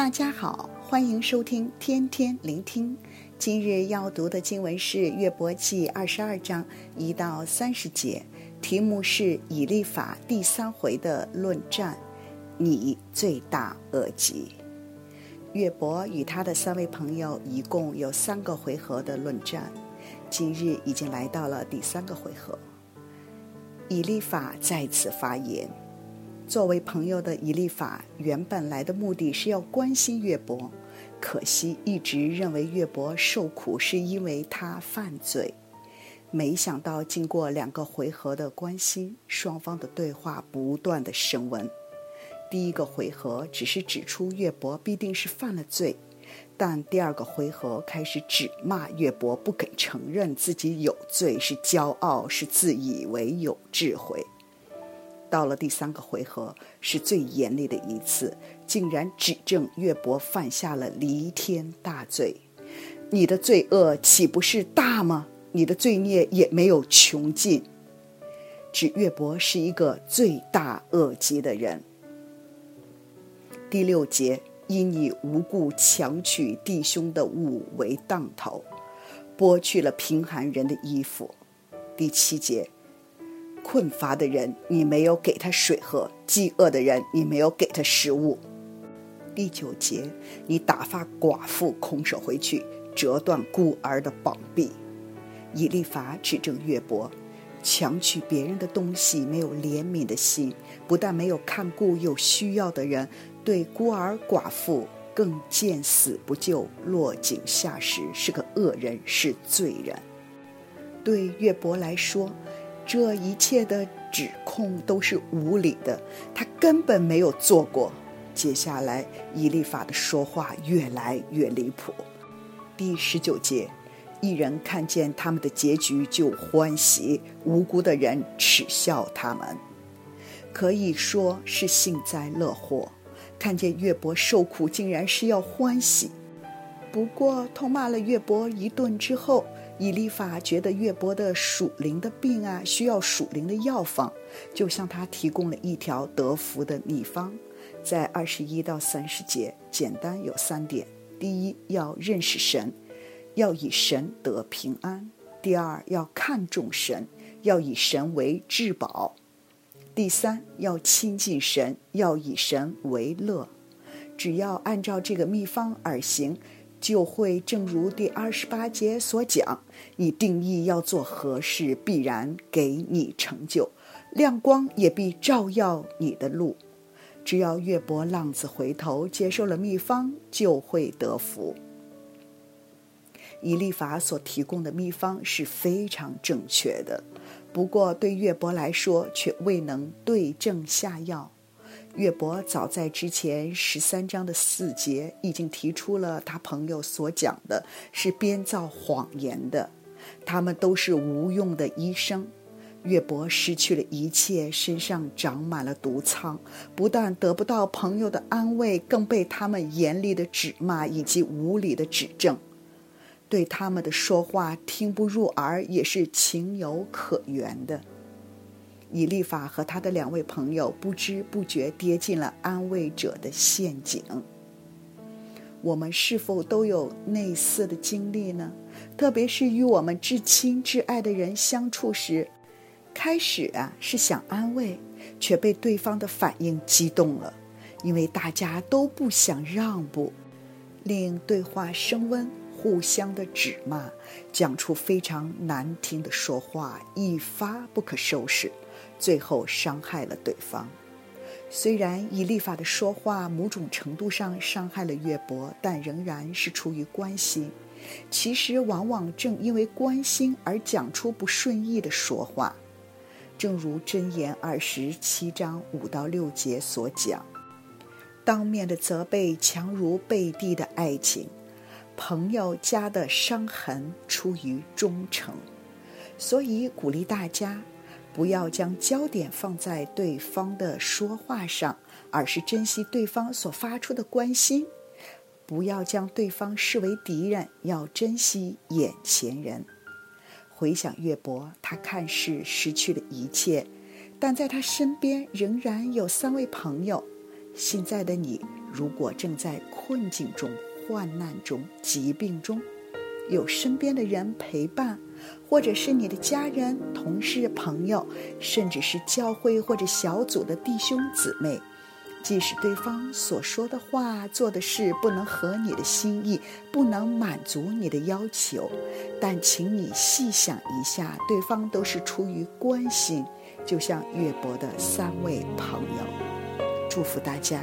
大家好，欢迎收听天天聆听。今日要读的经文是《约伯记》二十二章一到三十节，题目是以利法第三回的论战。你罪大恶极。约伯与他的三位朋友一共有三个回合的论战，今日已经来到了第三个回合。以利法再次发言。作为朋友的以利法，原本来的目的是要关心约伯，可惜一直认为约伯受苦是因为他犯罪。没想到经过两个回合的关心，双方的对话不断的升温。第一个回合只是指出约伯必定是犯了罪，但第二个回合开始指骂约伯不肯承认自己有罪，是骄傲，是自以为有智慧。到了第三个回合，是最严厉的一次，竟然指证岳伯犯下了弥天大罪。你的罪恶岂不是大吗？你的罪孽也没有穷尽，指岳伯是一个罪大恶极的人。第六节，因你无故强取弟兄的物为当头，剥去了贫寒人的衣服。第七节。困乏的人，你没有给他水喝；饥饿的人，你没有给他食物。第九节，你打发寡妇空手回去，折断孤儿的膀臂。以利法指证约伯，强取别人的东西，没有怜悯的心，不但没有看顾有需要的人，对孤儿寡妇更见死不救，落井下石，是个恶人，是罪人。对约伯来说，这一切的指控都是无理的，他根本没有做过。接下来，以利法的说话越来越离谱。第十九节，一人看见他们的结局就欢喜，无辜的人耻笑他们，可以说是幸灾乐祸。看见约伯受苦，竟然是要欢喜。不过，痛骂了约伯一顿之后，以利法觉得约伯的属灵的病啊，需要属灵的药方，就向他提供了一条得福的秘方，在二十一到三十节，简单有三点：第一，要认识神，要以神得平安；第二，要看重神，要以神为至宝；第三，要亲近神，要以神为乐。只要按照这个秘方而行。就会正如第二十八节所讲，你定义要做何事，必然给你成就，亮光也必照耀你的路。只要约伯浪子回头，接受了秘方，就会得福。以利法所提供的秘方是非常正确的，不过对月伯来说却未能对症下药。约伯早在之前十三章的四节已经提出了他朋友所讲的是编造谎言的，他们都是无用的医生。约伯失去了一切，身上长满了毒疮，不但得不到朋友的安慰，更被他们严厉的指骂以及无理的指证，对他们的说话听不入耳，也是情有可原的。以利法和他的两位朋友不知不觉跌进了安慰者的陷阱。我们是否都有类似的经历呢？特别是与我们至亲至爱的人相处时，开始啊是想安慰，却被对方的反应激动了，因为大家都不想让步，令对话升温，互相的指骂，讲出非常难听的说话，一发不可收拾。最后伤害了对方。虽然以利法的说话某种程度上伤害了约伯，但仍然是出于关心。其实往往正因为关心而讲出不顺意的说话。正如箴言二十七章五到六节所讲：“当面的责备强如背地的爱情，朋友家的伤痕出于忠诚。”所以鼓励大家。不要将焦点放在对方的说话上，而是珍惜对方所发出的关心。不要将对方视为敌人，要珍惜眼前人。回想约伯，他看似失去了一切，但在他身边仍然有三位朋友。现在的你如果正在困境中、患难中、疾病中，有身边的人陪伴，或者是你的家人、同事、朋友，甚至是教会或者小组的弟兄姊妹，即使对方所说的话、做的事不能合你的心意，不能满足你的要求，但请你细想一下，对方都是出于关心，就像月伯的三位朋友。祝福大家。